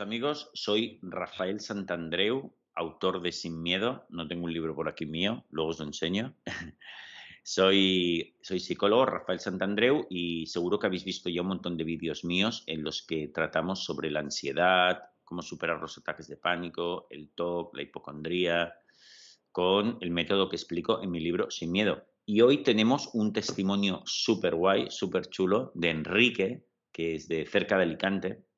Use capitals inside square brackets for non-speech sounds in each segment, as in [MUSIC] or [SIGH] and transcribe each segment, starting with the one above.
Amigos, soy Rafael Santandreu, autor de Sin Miedo. No tengo un libro por aquí mío, luego os lo enseño. [LAUGHS] soy, soy psicólogo, Rafael Santandreu, y seguro que habéis visto ya un montón de vídeos míos en los que tratamos sobre la ansiedad, cómo superar los ataques de pánico, el TOC, la hipocondría, con el método que explico en mi libro Sin Miedo. Y hoy tenemos un testimonio súper guay, súper chulo de Enrique, que es de cerca de Alicante.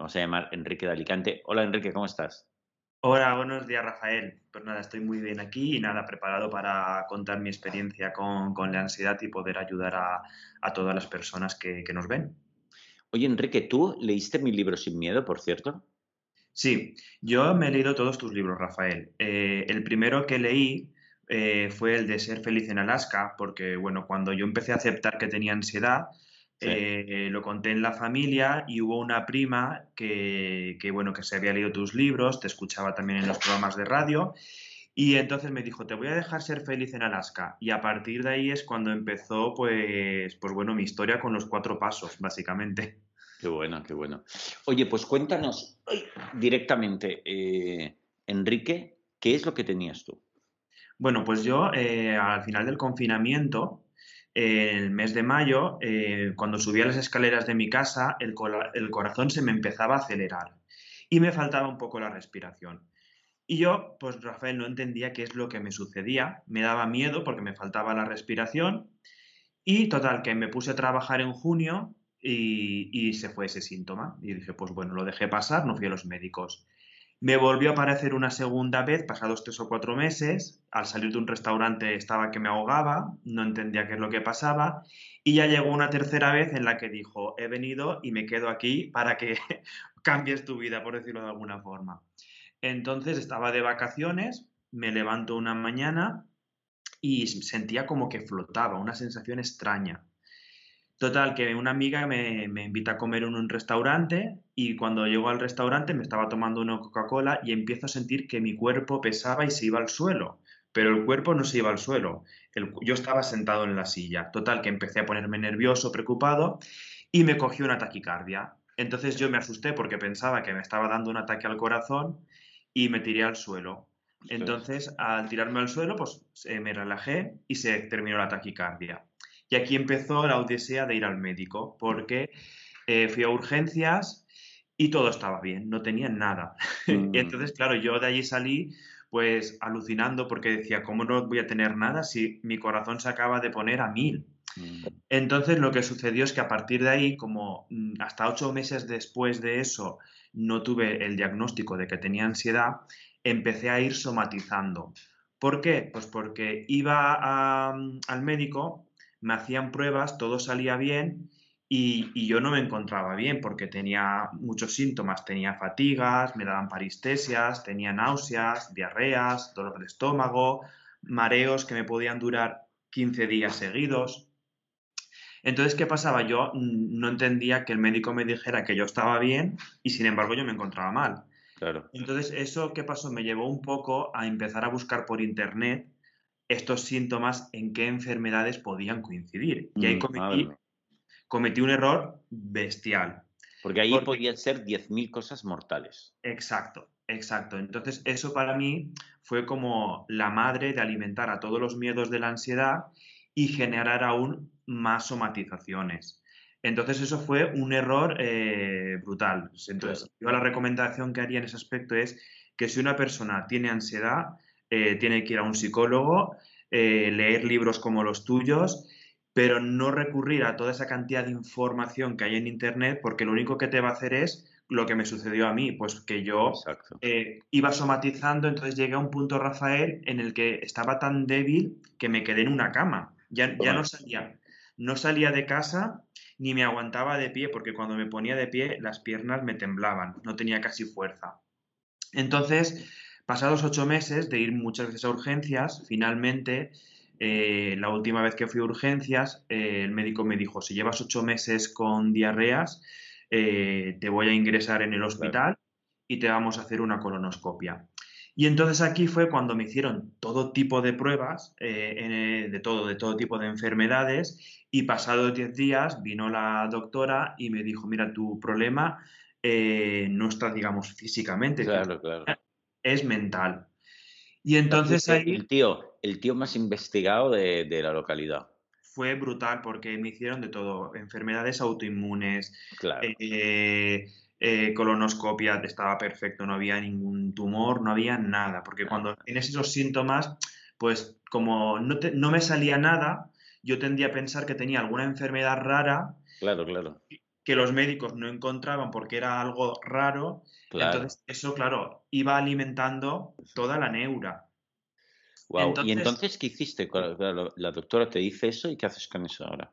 Vamos a llamar Enrique de Alicante. Hola Enrique, ¿cómo estás? Hola, buenos días Rafael. Pues nada, estoy muy bien aquí y nada, preparado para contar mi experiencia con, la ansiedad y poder ayudar a, todas las personas que, nos ven. Oye Enrique, ¿tú leíste mi libro Sin Miedo, por cierto? Sí, yo me he leído todos tus libros, Rafael. Eh, el primero que leí eh, fue el de Ser feliz en Alaska, porque bueno, cuando yo empecé a aceptar que tenía ansiedad, eh, lo conté en la familia y hubo una prima que, bueno, que se había leído tus libros, te escuchaba también en los programas de radio y entonces me dijo, te voy a dejar ser feliz en Alaska. Y a partir de ahí es cuando empezó, pues, pues bueno, mi historia con los cuatro pasos, básicamente. Qué bueno, qué bueno. Oye, pues cuéntanos directamente, eh, Enrique, ¿qué es lo que tenías tú? Bueno, pues yo eh, al final del confinamiento el mes de mayo, eh, cuando subía las escaleras de mi casa, el, corazón se me empezaba a acelerar y me faltaba un poco la respiración. Y yo, pues Rafael, no entendía qué es lo que me sucedía, me daba miedo porque me faltaba la respiración y total, que me puse a trabajar en junio y, y se fue ese síntoma. Y dije, pues bueno, lo dejé pasar, no fui a los médicos. Me volvió a aparecer una segunda vez, pasados tres o cuatro meses. Al salir de un restaurante estaba que me ahogaba, no entendía qué es lo que pasaba. Y ya llegó una tercera vez en la que dijo, he venido y me quedo aquí para que [LAUGHS] cambies tu vida, por decirlo de alguna forma. Entonces estaba de vacaciones, me levanto una mañana y sentía como que flotaba, una sensación extraña. Total, que una amiga me, invita a comer en un restaurante y cuando llego al restaurante me estaba tomando una Coca-Cola y empiezo a sentir que mi cuerpo pesaba y se iba al suelo, pero el cuerpo no se iba al suelo. yo estaba sentado en la silla. Total, que empecé a ponerme nervioso, preocupado y me cogió una taquicardia. Entonces yo me asusté porque pensaba que me estaba dando un ataque al corazón y me tiré al suelo. Entonces, al tirarme al suelo, pues eh, me relajé y se terminó la taquicardia. Y aquí empezó la odisea de ir al médico, porque eh, fui a urgencias y todo estaba bien, no tenía nada. y [LAUGHS] mm. entonces, claro, yo de allí salí pues alucinando porque decía, ¿cómo no voy a tener nada si mi corazón se acaba de poner a mil? Mm. Entonces lo que sucedió es que a partir de ahí, como mm, hasta ocho meses después de eso no tuve el diagnóstico de que tenía ansiedad, empecé a ir somatizando. ¿Por qué? Pues porque iba al médico me hacían pruebas, todo salía bien y, yo no me encontraba bien porque tenía muchos síntomas, tenía fatigas, me daban paristesias, tenía náuseas, diarreas, dolor de estómago, mareos que me podían durar 15 días seguidos. Entonces, ¿qué pasaba? Yo no entendía que el médico me dijera que yo estaba bien y sin embargo yo me encontraba mal. Claro. Entonces, eso ¿qué pasó me llevó un poco a empezar a buscar por internet estos síntomas en qué enfermedades podían coincidir. Y ahí mm, cometí, un error bestial. Porque ahí podían ser 10.000 cosas mortales. Exacto, exacto. Entonces eso para mí fue como la madre de alimentar a todos los miedos de la ansiedad y generar aún más somatizaciones. Entonces eso fue un error eh, brutal. Entonces yo la recomendación que haría en ese aspecto es que si una persona tiene ansiedad, eh, tiene que ir a un psicólogo, eh, leer libros como los tuyos, pero no recurrir a toda esa cantidad de información que hay en Internet, porque lo único que te va a hacer es lo que me sucedió a mí, pues que yo eh, iba somatizando, entonces llegué a un punto, Rafael, en el que estaba tan débil que me quedé en una cama, ya, ya no salía, no salía de casa ni me aguantaba de pie, porque cuando me ponía de pie las piernas me temblaban, no tenía casi fuerza. Entonces, pasados ocho meses de ir muchas veces a urgencias, finalmente, eh, la última vez que fui a urgencias, eh, el médico me dijo, si llevas ocho meses con diarreas, eh, te voy a ingresar en el hospital y te vamos a hacer una colonoscopia. Y entonces aquí fue cuando me hicieron todo tipo de pruebas, de todo, de todo tipo de enfermedades, y pasados 10 días vino la doctora y me dijo, mira, tu problema no está, digamos, físicamente, claro, claro. Es mental. Y entonces ahí... El tío, el tío más investigado de, la localidad. Fue brutal porque me hicieron de todo, enfermedades autoinmunes, claro. eh, eh, colonoscopia, estaba perfecto, no había ningún tumor, no había nada, porque cuando tienes esos síntomas, pues como no, no me salía nada, yo tendía a pensar que tenía alguna enfermedad rara. Claro, claro que los médicos no encontraban porque era algo raro. Entonces, eso, claro, iba alimentando toda la neura. ¿Y entonces qué hiciste? La doctora te dice eso y ¿qué haces con eso ahora?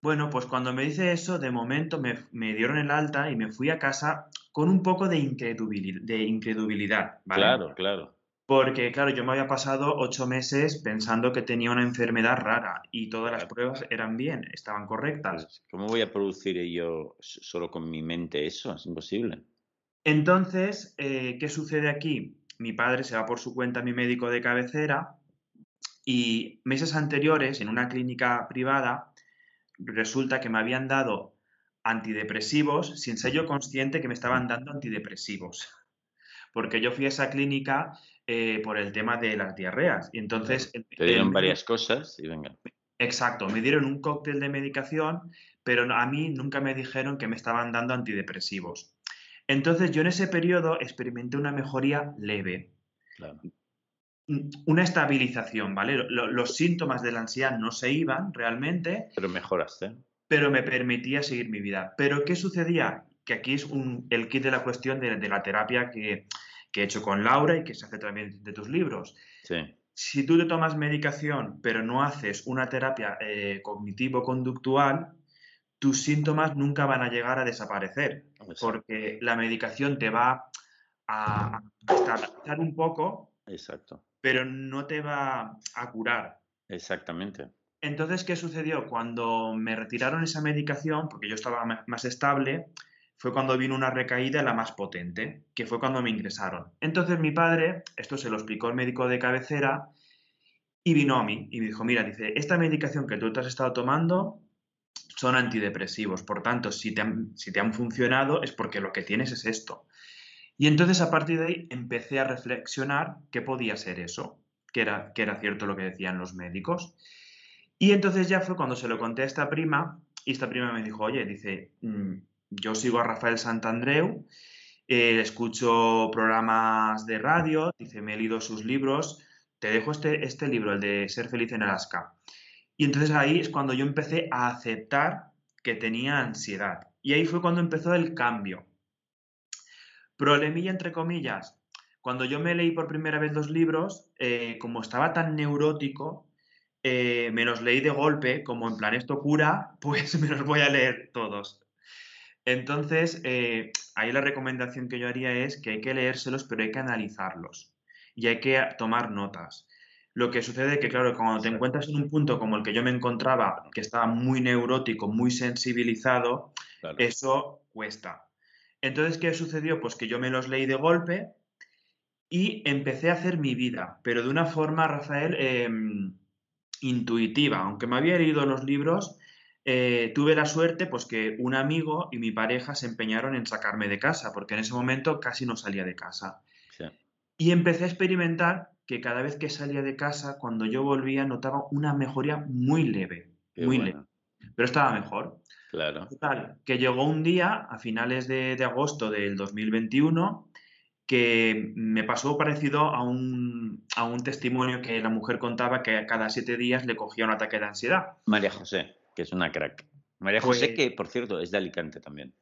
Bueno, pues cuando me dice eso, de momento me, me dieron el alta y me fui a casa con un poco de incredulidad. De incredulidad Claro, claro. Porque, claro, yo me había pasado ocho meses pensando que tenía una enfermedad rara y todas las pruebas eran bien, estaban correctas. Pues, ¿Cómo voy a producir yo solo con mi mente eso? Es imposible. Entonces, eh, ¿qué sucede aquí? Mi padre se va por su cuenta a mi médico de cabecera y meses anteriores, en una clínica privada, resulta que me habían dado antidepresivos sin ser yo consciente que me estaban dando antidepresivos. [LAUGHS] Porque yo fui a esa clínica eh, por el tema de las diarreas. Y entonces... Te dieron varias cosas y venga. Exacto, me dieron un cóctel de medicación, pero a mí nunca me dijeron que me estaban dando antidepresivos. Entonces yo en ese periodo experimenté una mejoría leve. Una estabilización, ¿vale? Los síntomas de la ansiedad no se iban realmente. Pero mejoraste. Pero me permitía seguir mi vida. Pero ¿qué sucedía? Que aquí es el kit de la cuestión de la terapia que, que he hecho con Laura y que se hace también de tus libros. Si tú te tomas medicación, pero no haces una terapia eh, cognitivo-conductual, tus síntomas nunca van a llegar a desaparecer, porque la medicación te va a estabilizar un poco, Exacto. pero no te va a curar. Exactamente. Entonces, ¿qué sucedió? Cuando me retiraron esa medicación, porque yo estaba más estable, fue cuando vino una recaída la más potente, que fue cuando me ingresaron. Entonces mi padre, esto se lo explicó el médico de cabecera, y vino a mí y me dijo, mira, dice, esta medicación que tú te has estado tomando son antidepresivos, por tanto, si te han, funcionado es porque lo que tienes es esto. Y entonces a partir de ahí empecé a reflexionar qué podía ser eso, que era, que era cierto lo que decían los médicos. Y entonces ya fue cuando se lo conté a esta prima y esta prima me dijo, oye, dice, mm, yo sigo a Rafael Santandreu, eh, escucho programas de radio, dice, me he leído sus libros, te dejo este, este libro, el de Ser feliz en Alaska. Y entonces ahí es cuando yo empecé a aceptar que tenía ansiedad. Y ahí fue cuando empezó el cambio. Problemilla entre comillas. Cuando yo me leí por primera vez los libros, eh, como estaba tan neurótico, eh, me los leí de golpe, como en plan esto cura, [LAUGHS] pues me los voy a leer todos. Entonces, eh, ahí la recomendación que yo haría es que hay que leérselos, pero hay que analizarlos y hay que tomar notas. Lo que sucede es que, claro, cuando te encuentras en un punto como el que yo me encontraba, que estaba muy neurótico, muy sensibilizado, eso cuesta. Entonces, ¿qué sucedió? Pues que yo me los leí de golpe y empecé a hacer mi vida, pero de una forma, Rafael, em, intuitiva. Aunque me había leído los libros, eh, tuve la suerte pues que un amigo y mi pareja se empeñaron en sacarme de casa, porque en ese momento casi no salía de casa. Y empecé a experimentar que cada vez que salía de casa, cuando yo volvía, notaba una mejoría muy leve, muy leve. Pero estaba mejor. Claro. que llegó un día, a finales de, de agosto del 2021, que me pasó parecido a un, a un testimonio que la mujer contaba que cada siete días le cogía un ataque de ansiedad. María José que es una crack. María José, pues que por cierto es de Alicante también.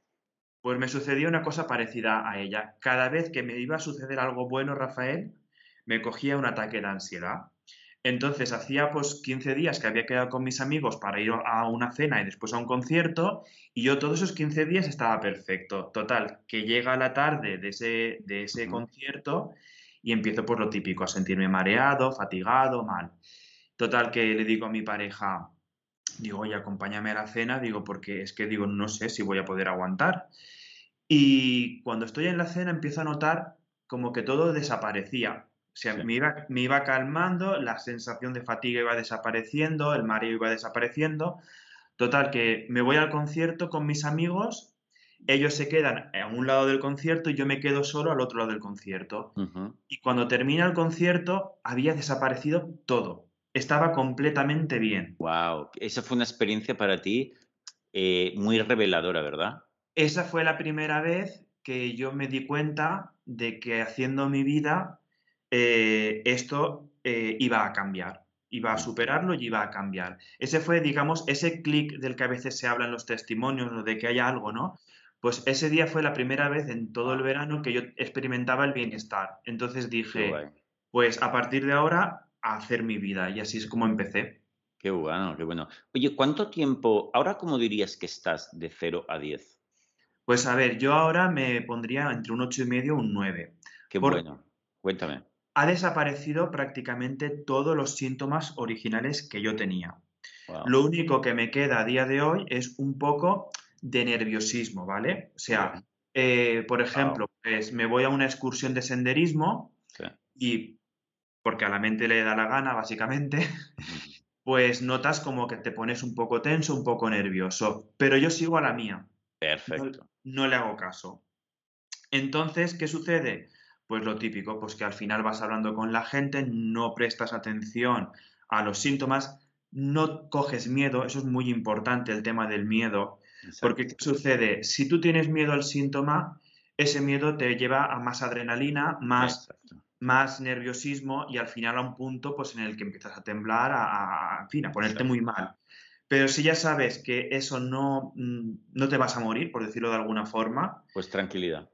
Pues me sucedió una cosa parecida a ella. Cada vez que me iba a suceder algo bueno, Rafael, me cogía un ataque de ansiedad. Entonces hacía pues 15 días que había quedado con mis amigos para ir a una cena y después a un concierto y yo todos esos 15 días estaba perfecto. Total, que llega la tarde de ese, de ese concierto y empiezo pues lo típico, a sentirme mareado, fatigado, mal. Total, que le digo a mi pareja, digo, oye, acompáñame a la cena, digo, porque es que digo, no sé si voy a poder aguantar. Y cuando estoy en la cena empiezo a notar como que todo desaparecía. O sea, me, iba, me iba calmando, la sensación de fatiga iba desapareciendo, el mareo iba desapareciendo. Total, que me voy al concierto con mis amigos, ellos se quedan a un lado del concierto y yo me quedo solo al otro lado del concierto. Y cuando termina el concierto, había desaparecido todo. Estaba completamente bien. Wow, esa fue una experiencia para ti eh, muy reveladora, ¿verdad? Esa fue la primera vez que yo me di cuenta de que haciendo mi vida eh, esto eh, iba a cambiar, iba a superarlo y iba a cambiar. Ese fue, digamos, ese clic del que a veces se habla en los testimonios, de que haya algo, ¿no? Pues ese día fue la primera vez en todo el verano que yo experimentaba el bienestar. Entonces dije, pues a partir de ahora, a hacer mi vida. Y así es como empecé. Qué bueno, qué bueno. Oye, ¿cuánto tiempo, ahora cómo dirías que estás de 0 a 10? Pues a ver, yo ahora me pondría entre un 8 y medio y un 9. Qué bueno. Cuéntame ha desaparecido prácticamente todos los síntomas originales que yo tenía. Lo único que me queda a día de hoy es un poco de nerviosismo, ¿vale? O sea, eh, por ejemplo, pues me voy a una excursión de senderismo y porque a la mente le da la gana, básicamente, [LAUGHS] pues notas como que te pones un poco tenso, un poco nervioso, pero yo sigo a la mía. Perfecto. no le hago caso. Entonces, ¿qué sucede? Pues lo típico, pues que al final vas hablando con la gente, no prestas atención a los síntomas, no coges miedo, eso es muy importante el tema del miedo, porque ¿qué sucede? Si tú tienes miedo al síntoma, ese miedo te lleva a más adrenalina, más, más nerviosismo y al final a un punto pues en el que empiezas a temblar, a, fin, a ponerte muy mal. Pero si ya sabes que eso no, mm, no te vas a morir, por decirlo de alguna forma. Pues tranquilidad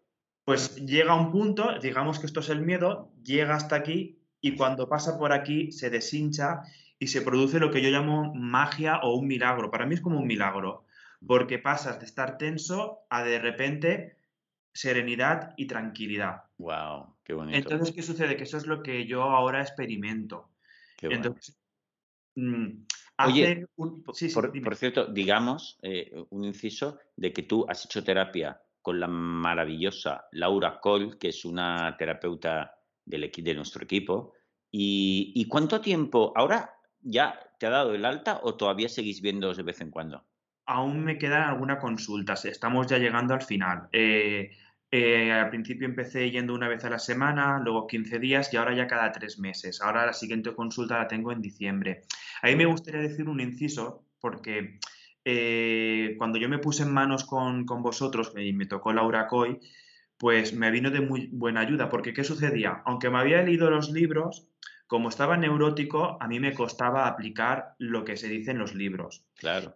pues llega un punto, digamos que esto es el miedo, llega hasta aquí y cuando pasa por aquí se deshincha y se produce lo que yo llamo magia o un milagro. Para mí es como un milagro, porque pasas de estar tenso a de repente serenidad y tranquilidad. Wow, qué bonito. Entonces, ¿qué sucede? Que eso es lo que yo ahora experimento. Qué bueno. Entonces, mm, Oye, por, cierto, digamos, eh, un inciso de que tú has hecho terapia con la maravillosa Laura Cole, que es una terapeuta del de nuestro equipo. Y, cuánto tiempo? ¿Ahora ya te ha dado el alta o todavía seguís viendo de vez en cuando? Aún me quedan algunas consultas, estamos ya llegando al final. Eh, eh, al principio empecé yendo una vez a la semana, luego 15 días y ahora ya cada tres meses. Ahora la siguiente consulta la tengo en diciembre. Ahí me gustaría decir un inciso, porque eh, cuando yo me puse en manos con, vosotros y me tocó Laura Coy, pues me vino de muy buena ayuda, porque ¿qué sucedía? Aunque me había leído los libros, como estaba neurótico, a mí me costaba aplicar lo que se dice en los libros. Claro.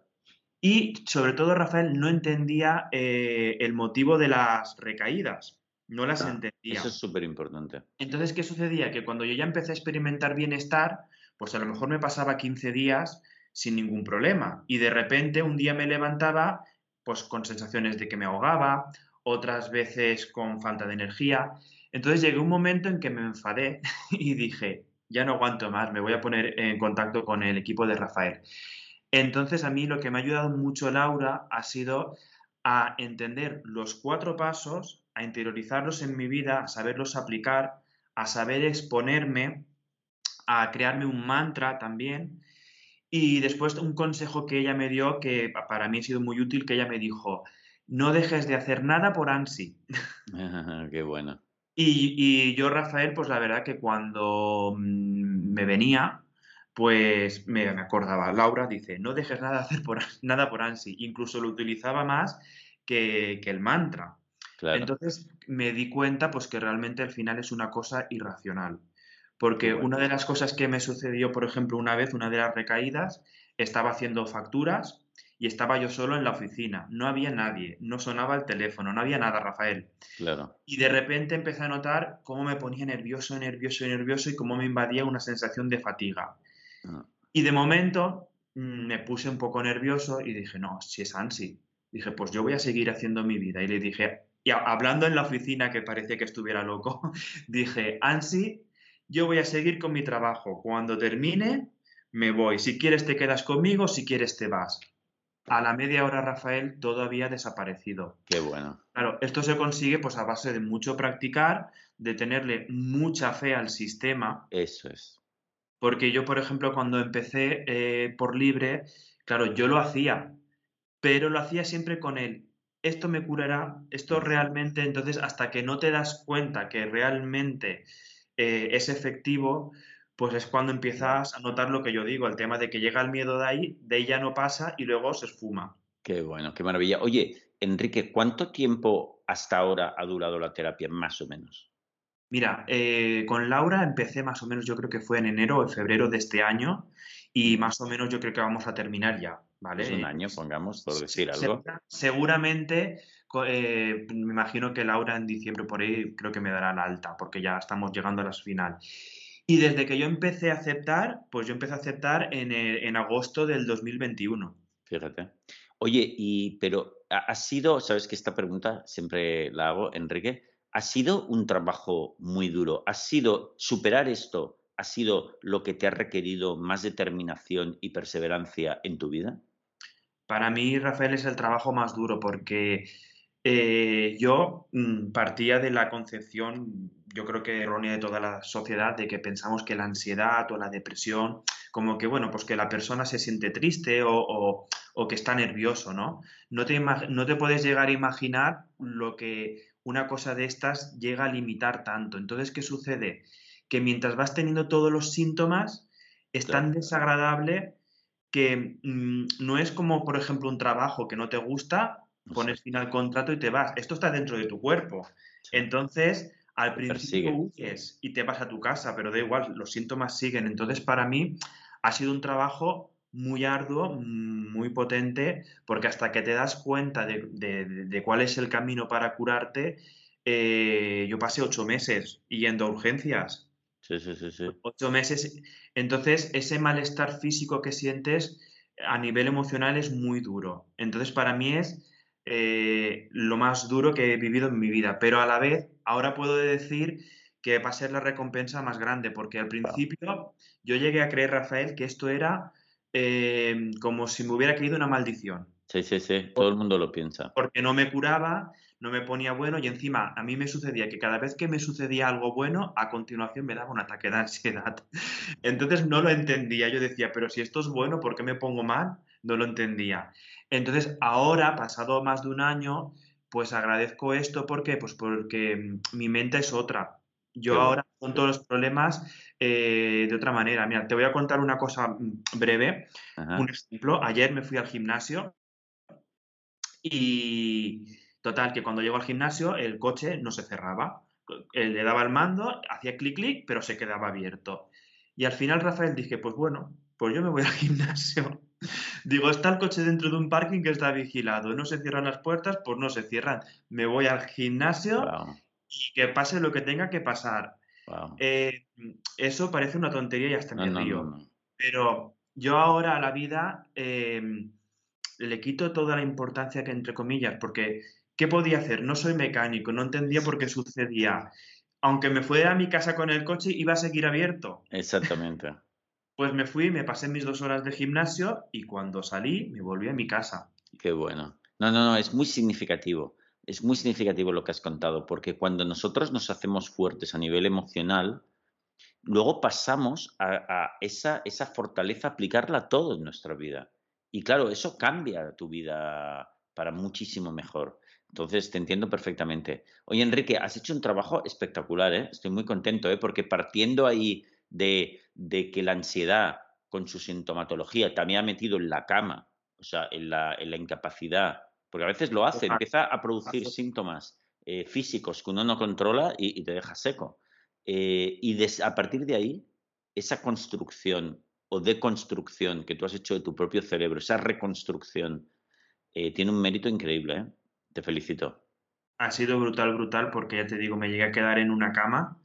Y sobre todo, Rafael, no entendía eh, el motivo de las recaídas. No las ah, entendía. Eso es súper importante. Entonces, ¿qué sucedía? Que cuando yo ya empecé a experimentar bienestar, pues a lo mejor me pasaba 15 días sin ningún problema. Y de repente un día me levantaba pues con sensaciones de que me ahogaba, otras veces con falta de energía. Entonces llegué un momento en que me enfadé [LAUGHS] y dije, ya no aguanto más, me voy a poner en contacto con el equipo de Rafael. Entonces a mí lo que me ha ayudado mucho Laura ha sido a entender los cuatro pasos, a interiorizarlos en mi vida, a saberlos aplicar, a saber exponerme, a crearme un mantra también y después un consejo que ella me dio, que para mí ha sido muy útil, que ella me dijo, no dejes de hacer nada por ANSI. [LAUGHS] Qué bueno. Y, yo, Rafael, pues la verdad que cuando mm, me venía, pues me, acordaba. Laura dice, no dejes nada, hacer por, [LAUGHS] nada por ANSI. Incluso lo utilizaba más que, el mantra. Entonces me di cuenta pues que realmente al final es una cosa irracional. Porque una de las cosas que me sucedió, por ejemplo, una vez, una de las recaídas, estaba haciendo facturas y estaba yo solo en la oficina. No había nadie, no sonaba el teléfono, no había nada, Rafael. Claro. Y de repente empecé a notar cómo me ponía nervioso, nervioso nervioso y cómo me invadía una sensación de fatiga. Y de momento mm, me puse un poco nervioso y dije, no, si es ansi. Dije, pues yo voy a seguir haciendo mi vida. Y le dije, y hablando en la oficina que parecía que estuviera loco, [LAUGHS] dije, ansi, yo voy a seguir con mi trabajo. Cuando termine, me voy. Si quieres te quedas conmigo, si quieres te vas. A la media hora, Rafael, todo había desaparecido. Qué bueno. Claro, esto se consigue pues a base de mucho practicar, de tenerle mucha fe al sistema. Eso es. Porque yo, por ejemplo, cuando empecé eh, por libre, claro, yo lo hacía, pero lo hacía siempre con él. Esto me curará, esto realmente, entonces, hasta que no te das cuenta que realmente eh, es efectivo, pues es cuando empiezas a notar lo que yo digo, el tema de que llega el miedo de ahí, de ella no pasa y luego se esfuma. Qué bueno, qué maravilla. Oye, Enrique, ¿cuánto tiempo hasta ahora ha durado la terapia, más o menos? Mira, eh, con Laura empecé más o menos, yo creo que fue en enero o febrero de este año y más o menos yo creo que vamos a terminar ya, ¿vale? Es un año, pongamos, por decir algo. Seguramente, eh, me imagino que Laura en diciembre por ahí creo que me dará la alta, porque ya estamos llegando a las final. Y desde que yo empecé a aceptar, pues yo empecé a aceptar en, en agosto del 2021. Fíjate. Oye, y pero ha sido, sabes que esta pregunta siempre la hago, Enrique, ha sido un trabajo muy duro. ¿Ha sido superar esto? ¿Ha sido lo que te ha requerido más determinación y perseverancia en tu vida? Para mí, Rafael, es el trabajo más duro porque eh, yo mm, partía de la concepción, yo creo que errónea de toda la sociedad, de que pensamos que la ansiedad o la depresión, como que, bueno, pues que la persona se siente triste o, que está nervioso, ¿no? No te, no te puedes llegar a imaginar lo que una cosa de estas llega a limitar tanto. Entonces, ¿qué sucede? Que mientras vas teniendo todos los síntomas, es tan desagradable que mm, no es como, por ejemplo, un trabajo que no te gusta pones fin al contrato y te vas. Esto está dentro de tu cuerpo. Entonces, al principio huyes y te vas a tu casa, pero da igual, los síntomas siguen. Entonces, para mí ha sido un trabajo muy arduo, muy potente, porque hasta que te das cuenta de, cuál es el camino para curarte, eh, yo pasé ocho meses yendo a urgencias. Sí, sí, sí, sí. Ocho meses. Entonces, ese malestar físico que sientes a nivel emocional es muy duro. Entonces, para mí es eh, lo más duro que he vivido en mi vida, pero a la vez ahora puedo decir que va a ser la recompensa más grande, porque al principio yo llegué a creer, Rafael, que esto era eh, como si me hubiera caído una maldición. Sí, sí, sí, todo el mundo lo piensa. Porque no me curaba, no me ponía bueno y encima a mí me sucedía que cada vez que me sucedía algo bueno, a continuación me daba un ataque de ansiedad. [LAUGHS] Entonces no lo entendía, yo decía, pero si esto es bueno, ¿por qué me pongo mal? No lo entendía. Entonces, ahora, pasado más de un año, pues agradezco esto porque, pues porque mm, mi mente es otra. Yo ahora con todos los problemas eh, de otra manera. Mira, te voy a contar una cosa mm, breve. Un ejemplo. Ayer me fui al gimnasio y total, que cuando llego al gimnasio el coche no se cerraba. Eh, le daba el mando, hacía clic, clic, pero se quedaba abierto. Y al final, Rafael, dije, pues bueno, pues yo me voy al [LAUGHS] gimnasio. Digo, está el coche dentro de un parking que está vigilado. No se cierran las puertas, pues no se cierran. Me voy al gimnasio y que pase lo que tenga que pasar. Eh, eso parece una tontería y hasta me río. Pero yo ahora a la vida em, le quito toda la importancia que, entre comillas, porque ¿qué podía hacer? No soy mecánico, no entendía por qué sucedía. Aunque me fuera a mi casa con el coche, iba a seguir abierto. Exactamente. Pues me fui, me pasé mis dos horas de gimnasio y cuando salí me volví a mi casa. Qué bueno. No, no, no, es muy significativo. Es muy significativo lo que has contado, porque cuando nosotros nos hacemos fuertes a nivel emocional, luego pasamos a, esa, fortaleza, aplicarla a todo en nuestra vida. Y claro, eso cambia tu vida para muchísimo mejor. Entonces, te entiendo perfectamente. Oye, Enrique, has hecho un trabajo espectacular, ¿eh? Estoy muy contento, ¿eh? Porque partiendo ahí de, que la ansiedad con su sintomatología también ha metido en la cama, o sea, en la, incapacidad, porque a veces lo hace, empieza a producir síntomas eh, físicos que uno no controla y, te deja seco. Eh, y a partir de ahí, esa construcción o deconstrucción que tú has hecho de tu propio cerebro, esa reconstrucción, eh, tiene un mérito increíble. Te felicito. Ha sido brutal, brutal, porque ya te digo, me llegué a quedar en una cama,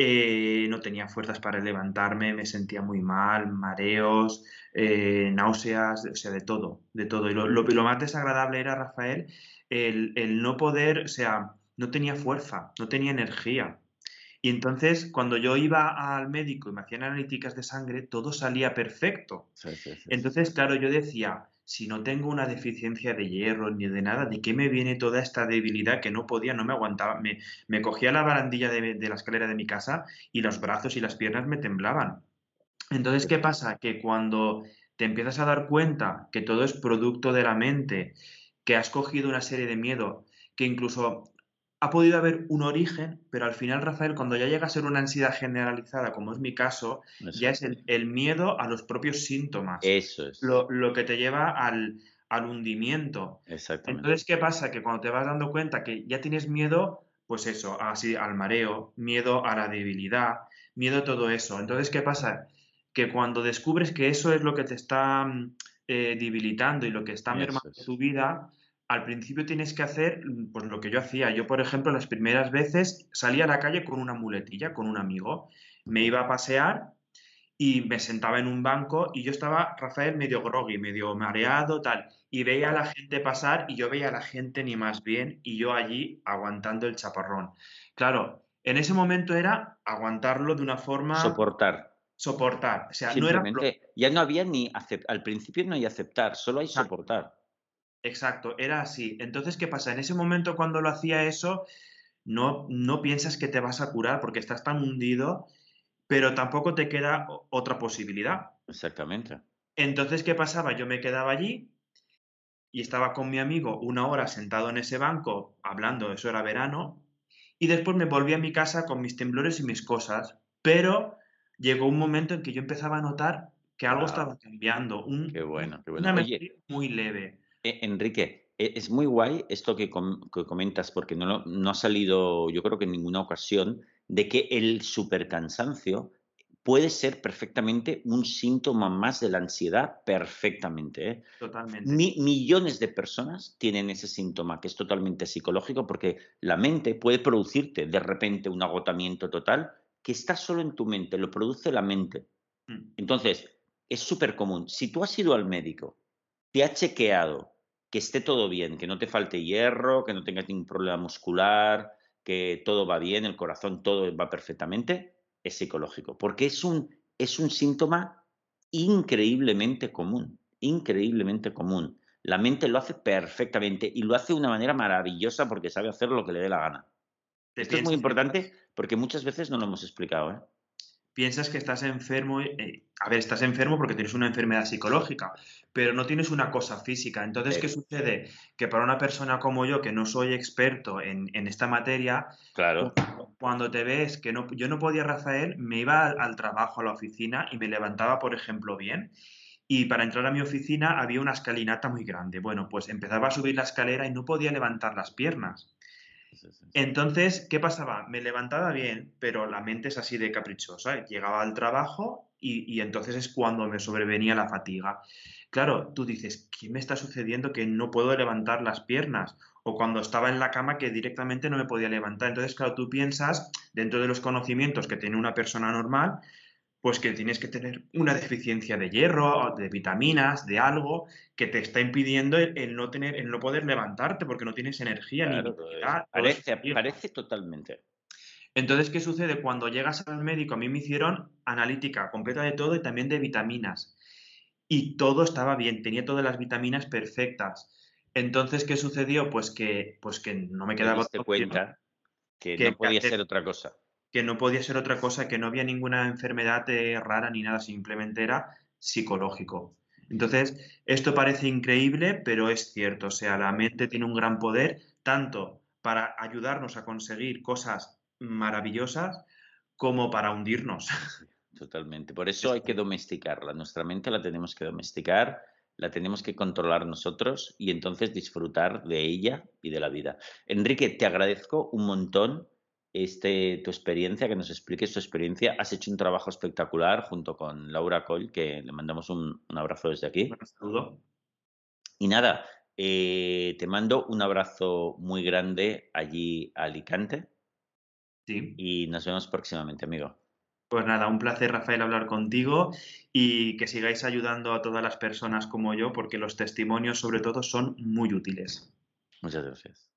eh, no tenía fuerzas para levantarme, me sentía muy mal, mareos, náuseas, o sea, de todo, de todo. Y lo, lo, más desagradable era, Rafael, el, el no poder, o sea, no tenía fuerza, no tenía energía. Y entonces, cuando yo iba al médico y me hacían analíticas de sangre, todo salía perfecto. entonces, claro, yo decía, si no tengo una deficiencia de hierro ni de nada, ¿de qué me viene toda esta debilidad que no podía, no me aguantaba? Me, cogía la barandilla de, de la escalera de mi casa y los brazos y las piernas me temblaban. Entonces, ¿qué pasa? Que cuando te empiezas a dar cuenta que todo es producto de la mente, que has cogido una serie de miedo, que incluso ha podido haber un origen, pero al final, Rafael, cuando ya llega a ser una ansiedad generalizada, como es mi caso, ya es el, miedo a los propios síntomas. Eso es. Lo, que te lleva al, hundimiento. Exactamente. Entonces, ¿qué pasa? Que cuando te vas dando cuenta que ya tienes miedo, pues eso, así al mareo, miedo a la debilidad, miedo a todo eso. Entonces, ¿qué pasa? Que cuando descubres que eso es lo que te está mm, eh, debilitando y lo que está mermando tu vida, al principio tienes que hacer mm, pues lo que yo hacía. Yo, por ejemplo, las primeras veces salía a la calle con una muletilla, con un amigo. Me iba a pasear y me sentaba en un banco y yo estaba, Rafael, medio groggy, medio mareado, tal. Y veía a la gente pasar y yo veía a la gente ni más bien y yo allí aguantando el chaparrón. Claro, en ese momento era aguantarlo de una forma... Soportar. Soportar. O sea, no era... Ya no había ni... Al principio no hay aceptar, solo hay soportar. Exacto, era así. Entonces, ¿qué pasa? En ese momento cuando lo hacía eso, no, no piensas que te vas a curar porque estás tan hundido, pero tampoco te queda otra posibilidad. Exactamente. Entonces, ¿qué pasaba? Yo me quedaba allí y estaba con mi amigo una hora sentado en ese banco hablando, eso era verano, y después me volví a mi casa con mis temblores y mis cosas, pero llegó un momento en que yo empezaba a notar que algo estaba cambiando, un, qué bueno, qué bueno. una muy leve. Eh, Enrique, e, es muy guay esto que, comentas porque no, no, ha salido, yo creo que en ninguna ocasión, de que el supercansancio puede ser perfectamente un síntoma más de la ansiedad, perfectamente. ¿eh? Totalmente. millones de personas tienen ese síntoma que es totalmente psicológico porque la mente puede producirte de repente un agotamiento total que está solo en tu mente, lo produce la mente. Mm. Entonces, es súper común. Si tú has ido al médico te ha chequeado que esté todo bien, que no te falte hierro, que no tengas ningún problema muscular, que todo va bien, el corazón, todo va perfectamente, es psicológico. Porque es un, es un síntoma increíblemente común, increíblemente común. La mente lo hace perfectamente y lo hace de una manera maravillosa porque sabe hacer lo que le dé la gana. Esto es muy importante porque muchas veces no lo hemos explicado. ¿eh? Piensas que estás enfermo, eh, a ver, estás enfermo porque tienes una enfermedad psicológica, pero no tienes una cosa física. Entonces, ¿qué sucede? Que para una persona como yo, que no soy experto en, esta materia, claro. cuando te ves que no, yo no podía, Rafael, me iba al, trabajo, a la oficina y me levantaba, por ejemplo, bien. Y para entrar a mi oficina había una escalinata muy grande. Bueno, pues empezaba a subir la escalera y no podía levantar las piernas. Entonces, ¿qué pasaba? Me levantaba bien, pero la mente es así de caprichosa. Llegaba al trabajo y, entonces es cuando me sobrevenía la fatiga. Claro, tú dices, ¿qué me está sucediendo que no puedo levantar las piernas? O cuando estaba en la cama que directamente no me podía levantar. Entonces, claro, tú piensas, dentro de los conocimientos que tiene una persona normal, pues que tienes que tener una deficiencia de hierro, de vitaminas, de algo que te está impidiendo el, no tener, el no poder levantarte porque no tienes energía ni parece, parece totalmente. Entonces, ¿qué sucede? Cuando llegas al médico, a mí me hicieron analítica completa de todo y también de vitaminas. Y todo estaba bien, tenía todas las vitaminas perfectas. Entonces, ¿qué sucedió? Pues que, pues que no me quedaba... Te cuenta que, que no podía ser otra cosa que no podía ser otra cosa, que no había ninguna enfermedad eh, rara ni nada, simplemente era psicológico. Entonces, esto parece increíble, pero es cierto, o sea, la mente tiene un gran poder, tanto para ayudarnos a conseguir cosas maravillosas como para hundirnos. [LAUGHS] Totalmente. Por eso hay que domesticarla. Nuestra mente la tenemos que domesticar, la tenemos que controlar nosotros y entonces disfrutar de ella y de la vida. Enrique, te agradezco un montón este, tu experiencia, que nos expliques tu experiencia. Has hecho un trabajo espectacular junto con Laura Coll, que le mandamos un, abrazo desde aquí. Un saludo. Y nada, eh, te mando un abrazo muy grande allí a Alicante. Sí. Y nos vemos próximamente, amigo. Pues nada, un placer, Rafael, hablar contigo y que sigáis ayudando a todas las personas como yo, porque los testimonios, sobre todo, son muy útiles. Muchas gracias.